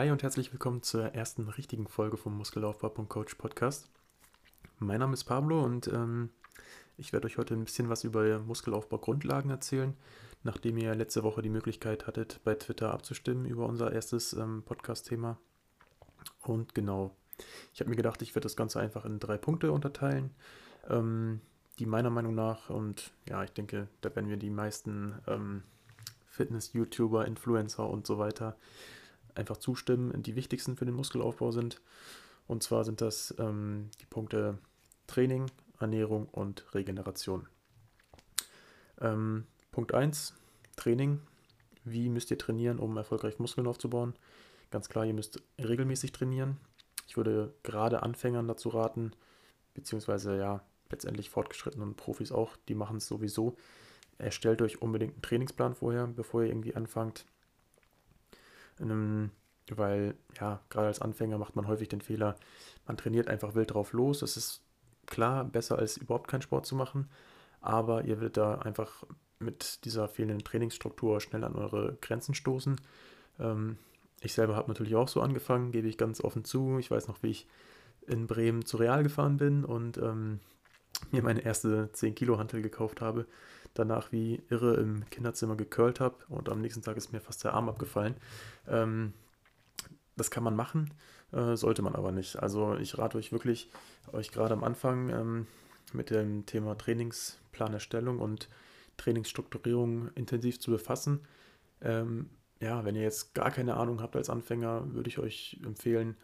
Hi und herzlich willkommen zur ersten richtigen Folge vom Muskelaufbau.coach Podcast. Mein Name ist Pablo und ähm, ich werde euch heute ein bisschen was über Muskelaufbau-Grundlagen erzählen, nachdem ihr letzte Woche die Möglichkeit hattet, bei Twitter abzustimmen über unser erstes ähm, Podcast-Thema. Und genau, ich habe mir gedacht, ich werde das Ganze einfach in drei Punkte unterteilen, ähm, die meiner Meinung nach, und ja, ich denke, da werden wir die meisten ähm, Fitness-YouTuber, Influencer und so weiter einfach zustimmen, die wichtigsten für den Muskelaufbau sind. Und zwar sind das ähm, die Punkte Training, Ernährung und Regeneration. Ähm, Punkt 1, Training. Wie müsst ihr trainieren, um erfolgreich Muskeln aufzubauen? Ganz klar, ihr müsst regelmäßig trainieren. Ich würde gerade Anfängern dazu raten, beziehungsweise ja, letztendlich fortgeschrittenen Profis auch, die machen es sowieso. Erstellt euch unbedingt einen Trainingsplan vorher, bevor ihr irgendwie anfangt. Ähm, weil, ja, gerade als Anfänger macht man häufig den Fehler, man trainiert einfach wild drauf los. Das ist klar besser als überhaupt keinen Sport zu machen, aber ihr werdet da einfach mit dieser fehlenden Trainingsstruktur schnell an eure Grenzen stoßen. Ähm, ich selber habe natürlich auch so angefangen, gebe ich ganz offen zu. Ich weiß noch, wie ich in Bremen zu Real gefahren bin und ähm, mir meine erste 10 Kilo Hantel gekauft habe. Danach wie irre im Kinderzimmer gecurlt habe und am nächsten Tag ist mir fast der Arm abgefallen. Ähm, das kann man machen, äh, sollte man aber nicht. Also ich rate euch wirklich, euch gerade am Anfang ähm, mit dem Thema Trainingsplanerstellung und Trainingsstrukturierung intensiv zu befassen. Ähm, ja, wenn ihr jetzt gar keine Ahnung habt als Anfänger, würde ich euch empfehlen,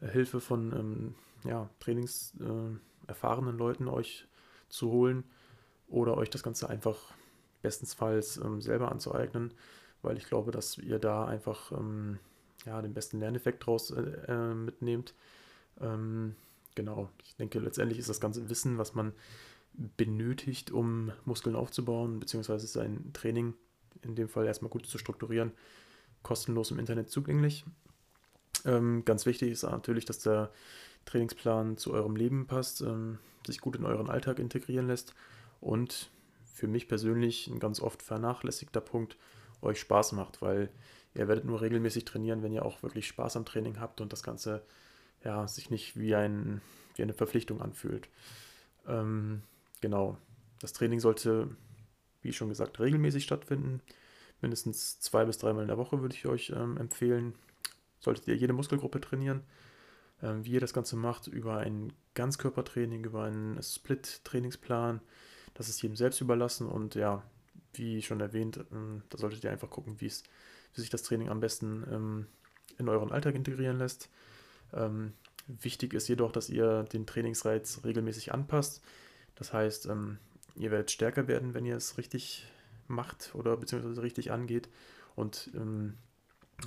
Hilfe von ähm, ja, trainingserfahrenen äh, Leuten euch zu holen oder euch das Ganze einfach bestensfalls ähm, selber anzueignen, weil ich glaube, dass ihr da einfach ähm, ja, den besten Lerneffekt draus äh, äh, mitnehmt. Ähm, genau, ich denke, letztendlich ist das ganze Wissen, was man benötigt, um Muskeln aufzubauen, beziehungsweise sein Training in dem Fall erstmal gut zu strukturieren, kostenlos im Internet zugänglich. Ähm, ganz wichtig ist natürlich, dass der Trainingsplan zu eurem Leben passt, ähm, sich gut in euren Alltag integrieren lässt und für mich persönlich ein ganz oft vernachlässigter Punkt, euch Spaß macht, weil ihr werdet nur regelmäßig trainieren, wenn ihr auch wirklich Spaß am Training habt und das Ganze ja, sich nicht wie, ein, wie eine Verpflichtung anfühlt. Ähm, genau, das Training sollte, wie schon gesagt, regelmäßig stattfinden. Mindestens zwei bis dreimal in der Woche würde ich euch ähm, empfehlen. Solltet ihr jede Muskelgruppe trainieren. Ähm, wie ihr das Ganze macht, über ein Ganzkörpertraining, über einen Split-Trainingsplan, das ist jedem selbst überlassen und ja, wie schon erwähnt, ähm, da solltet ihr einfach gucken, wie sich das Training am besten ähm, in euren Alltag integrieren lässt. Ähm, wichtig ist jedoch, dass ihr den Trainingsreiz regelmäßig anpasst. Das heißt, ihr werdet stärker werden, wenn ihr es richtig macht oder beziehungsweise richtig angeht. Und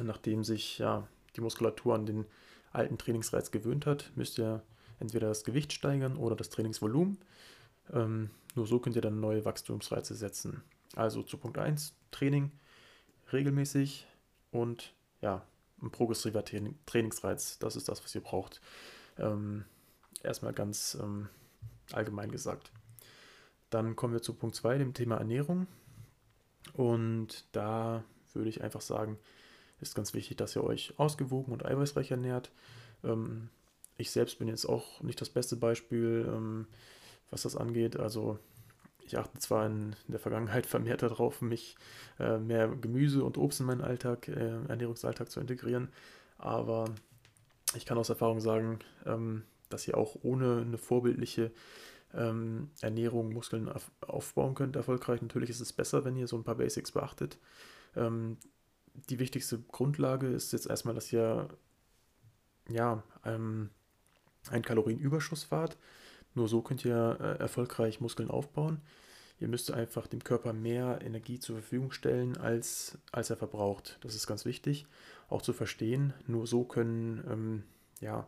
nachdem sich ja die Muskulatur an den alten Trainingsreiz gewöhnt hat, müsst ihr entweder das Gewicht steigern oder das Trainingsvolumen. Ähm, nur so könnt ihr dann neue Wachstumsreize setzen. Also zu Punkt 1, Training regelmäßig und ja, ein progressiver Trainingsreiz. Das ist das, was ihr braucht. Ähm, erstmal ganz ähm, allgemein gesagt. Dann kommen wir zu Punkt 2, dem Thema Ernährung. Und da würde ich einfach sagen, ist ganz wichtig, dass ihr euch ausgewogen und eiweißreich ernährt. Ähm, ich selbst bin jetzt auch nicht das beste Beispiel, ähm, was das angeht. Also ich achte zwar in der Vergangenheit vermehrt darauf, mich äh, mehr Gemüse und Obst in meinen Alltag, äh, Ernährungsalltag zu integrieren, aber ich kann aus Erfahrung sagen, ähm, dass ihr auch ohne eine vorbildliche ähm, Ernährung Muskeln auf, aufbauen könnt, erfolgreich. Natürlich ist es besser, wenn ihr so ein paar Basics beachtet. Ähm, die wichtigste Grundlage ist jetzt erstmal, dass ihr ja, ähm, einen Kalorienüberschuss fahrt. Nur so könnt ihr äh, erfolgreich Muskeln aufbauen. Ihr müsst einfach dem Körper mehr Energie zur Verfügung stellen, als, als er verbraucht. Das ist ganz wichtig, auch zu verstehen. Nur so können ähm, ja,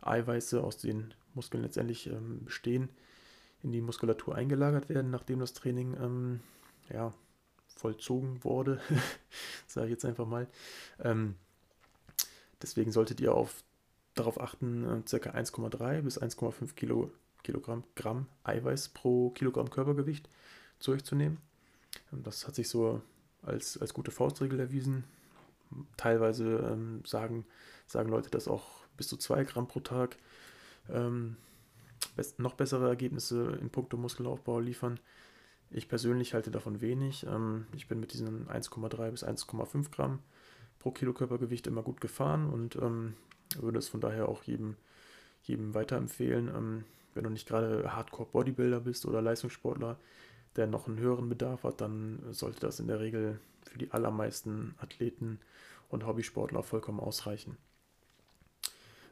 Eiweiße aus den Muskeln letztendlich ähm, bestehen, in die Muskulatur eingelagert werden, nachdem das Training ähm, ja, vollzogen wurde, sage ich jetzt einfach mal. Ähm, deswegen solltet ihr auf, darauf achten, äh, ca. 1,3 bis 1,5 Kilo Kilogramm Gramm Eiweiß pro Kilogramm Körpergewicht zu euch zu nehmen. Das hat sich so als, als gute Faustregel erwiesen. Teilweise ähm, sagen, sagen Leute, dass auch bis zu 2 Gramm pro Tag ähm, noch bessere Ergebnisse in puncto Muskelaufbau liefern. Ich persönlich halte davon wenig. Ähm, ich bin mit diesen 1,3 bis 1,5 Gramm pro Kilo Körpergewicht immer gut gefahren und ähm, würde es von daher auch jedem, jedem weiterempfehlen. Ähm, wenn du nicht gerade Hardcore-Bodybuilder bist oder Leistungssportler, der noch einen höheren Bedarf hat, dann sollte das in der Regel für die allermeisten Athleten und Hobbysportler vollkommen ausreichen.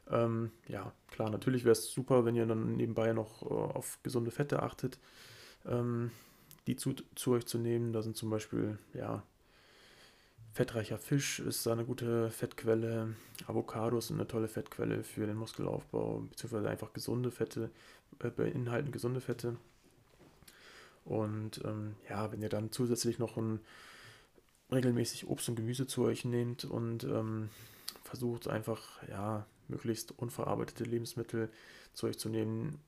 Ähm, ja, klar, natürlich wäre es super, wenn ihr dann nebenbei noch äh, auf gesunde Fette achtet, ähm, die zu, zu euch zu nehmen. Da sind zum Beispiel, ja, fettreicher Fisch ist eine gute Fettquelle, Avocados sind eine tolle Fettquelle für den Muskelaufbau, beziehungsweise einfach gesunde Fette, äh, beinhalten gesunde Fette. Und ähm, ja, wenn ihr dann zusätzlich noch ein, regelmäßig Obst und Gemüse zu euch nehmt und ähm, versucht einfach, ja, möglichst unverarbeitete Lebensmittel zu euch zu nehmen,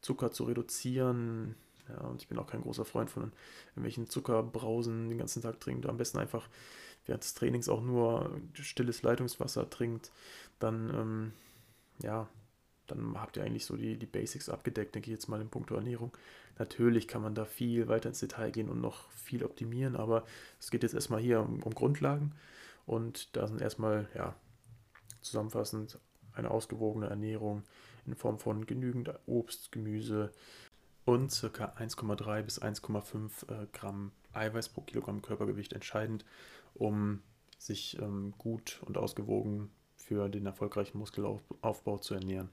Zucker zu reduzieren. Ja, und ich bin auch kein großer Freund von irgendwelchen Zuckerbrausen den ganzen Tag trinkt. Am besten einfach während des Trainings auch nur stilles Leitungswasser trinkt. Dann, ähm, ja, dann habt ihr eigentlich so die, die Basics abgedeckt, denke ich jetzt mal in puncto Ernährung. Natürlich kann man da viel weiter ins Detail gehen und noch viel optimieren, aber es geht jetzt erstmal hier um, um Grundlagen und da sind erstmal, ja, zusammenfassend eine ausgewogene Ernährung in Form von genügend Obst, Gemüse und ca. 1,3 bis 1,5 äh, Gramm Eiweiß pro Kilogramm Körpergewicht entscheidend, um sich ähm, gut und ausgewogen für den erfolgreichen Muskelaufbau zu ernähren.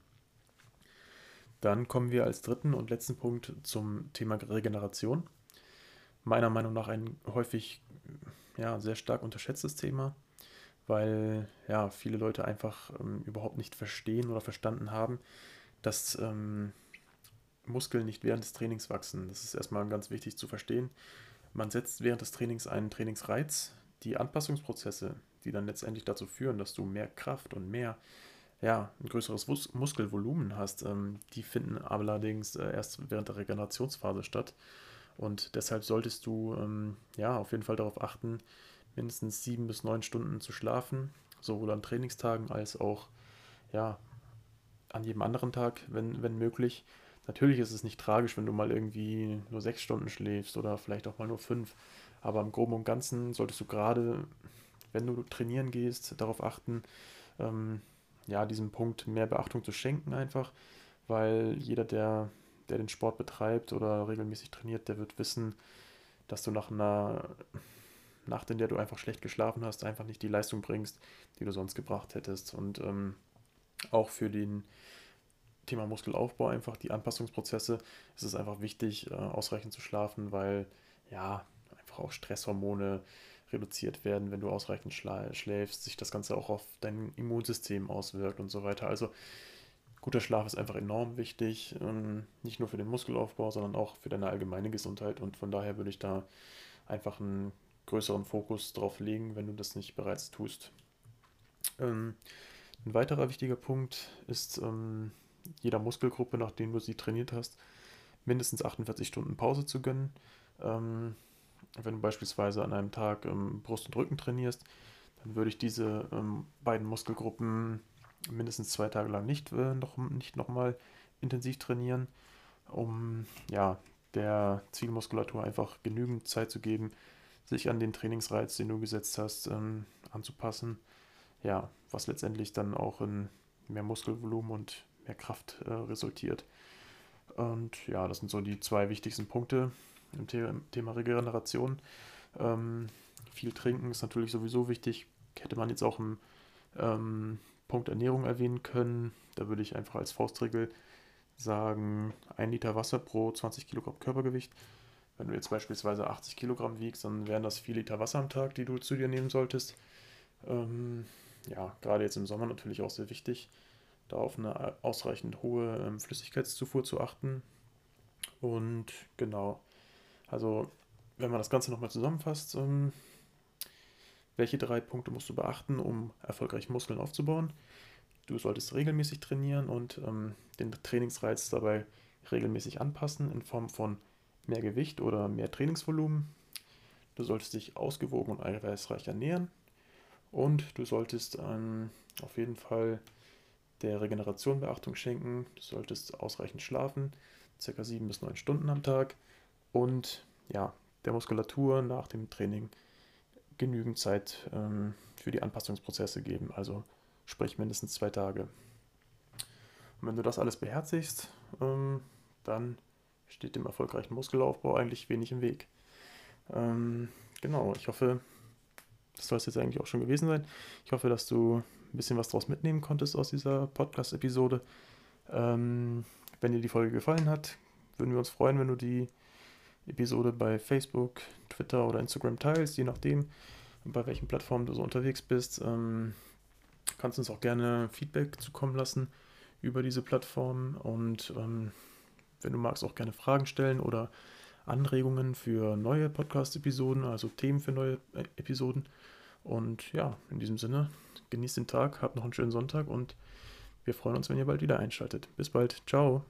Dann kommen wir als dritten und letzten Punkt zum Thema Regeneration. Meiner Meinung nach ein häufig ja, sehr stark unterschätztes Thema, weil ja, viele Leute einfach ähm, überhaupt nicht verstehen oder verstanden haben, dass ähm, Muskeln nicht während des Trainings wachsen. Das ist erstmal ganz wichtig zu verstehen. Man setzt während des Trainings einen Trainingsreiz. Die Anpassungsprozesse, die dann letztendlich dazu führen, dass du mehr Kraft und mehr ja, ein größeres Mus Muskelvolumen hast. Ähm, die finden allerdings äh, erst während der Regenerationsphase statt. Und deshalb solltest du ähm, ja auf jeden Fall darauf achten, mindestens sieben bis neun Stunden zu schlafen, sowohl an Trainingstagen als auch ja, an jedem anderen Tag, wenn, wenn möglich. Natürlich ist es nicht tragisch, wenn du mal irgendwie nur sechs Stunden schläfst oder vielleicht auch mal nur fünf. Aber im Groben und Ganzen solltest du gerade, wenn du trainieren gehst, darauf achten, ähm, ja, diesem Punkt mehr Beachtung zu schenken einfach, weil jeder, der, der den Sport betreibt oder regelmäßig trainiert, der wird wissen, dass du nach einer Nacht, in der du einfach schlecht geschlafen hast, einfach nicht die Leistung bringst, die du sonst gebracht hättest. Und ähm, auch für den Thema Muskelaufbau einfach die Anpassungsprozesse ist es einfach wichtig, äh, ausreichend zu schlafen, weil ja, einfach auch Stresshormone reduziert werden, wenn du ausreichend schläfst, sich das Ganze auch auf dein Immunsystem auswirkt und so weiter. Also guter Schlaf ist einfach enorm wichtig, ähm, nicht nur für den Muskelaufbau, sondern auch für deine allgemeine Gesundheit und von daher würde ich da einfach einen größeren Fokus drauf legen, wenn du das nicht bereits tust. Ähm, ein weiterer wichtiger Punkt ist ähm, jeder Muskelgruppe, nachdem du sie trainiert hast, mindestens 48 Stunden Pause zu gönnen wenn du beispielsweise an einem Tag ähm, Brust und Rücken trainierst, dann würde ich diese ähm, beiden Muskelgruppen mindestens zwei Tage lang nicht, äh, noch, nicht nochmal intensiv trainieren, um ja, der Zielmuskulatur einfach genügend Zeit zu geben, sich an den Trainingsreiz, den du gesetzt hast, ähm, anzupassen. Ja, was letztendlich dann auch in mehr Muskelvolumen und mehr Kraft äh, resultiert. Und ja, das sind so die zwei wichtigsten Punkte, im Thema Regeneration. Ähm, viel trinken ist natürlich sowieso wichtig. Hätte man jetzt auch im ähm, Punkt Ernährung erwähnen können. Da würde ich einfach als Faustregel sagen, 1 Liter Wasser pro 20 Kilogramm Körpergewicht. Wenn du jetzt beispielsweise 80 Kilogramm wiegst, dann wären das 4 Liter Wasser am Tag, die du zu dir nehmen solltest. Ähm, ja, gerade jetzt im Sommer natürlich auch sehr wichtig, da auf eine ausreichend hohe ähm, Flüssigkeitszufuhr zu achten. Und genau, also, wenn man das Ganze nochmal zusammenfasst, ähm, welche drei Punkte musst du beachten, um erfolgreich Muskeln aufzubauen? Du solltest regelmäßig trainieren und ähm, den Trainingsreiz dabei regelmäßig anpassen in Form von mehr Gewicht oder mehr Trainingsvolumen. Du solltest dich ausgewogen und eiweißreich ernähren Und du solltest auf jeden Fall der Regeneration Beachtung schenken. Du solltest ausreichend schlafen, circa sieben bis neun Stunden am Tag. Und ja, der Muskulatur nach dem Training genügend Zeit ähm, für die Anpassungsprozesse geben. Also sprich mindestens zwei Tage. Und wenn du das alles beherzigst, ähm, dann steht dem erfolgreichen Muskelaufbau eigentlich wenig im Weg. Ähm, genau, ich hoffe, das soll es jetzt eigentlich auch schon gewesen sein. Ich hoffe, dass du ein bisschen was daraus mitnehmen konntest aus dieser Podcast-Episode. Ähm, wenn dir die Folge gefallen hat, würden wir uns freuen, wenn du die Episode bei Facebook, Twitter oder Instagram teilst, je nachdem, bei welchen Plattformen du so unterwegs bist. Ähm, kannst uns auch gerne Feedback zukommen lassen über diese Plattform und ähm, wenn du magst, auch gerne Fragen stellen oder Anregungen für neue Podcast-Episoden, also Themen für neue äh, Episoden. Und ja, in diesem Sinne, genießt den Tag, habt noch einen schönen Sonntag und wir freuen uns, wenn ihr bald wieder einschaltet. Bis bald. Ciao.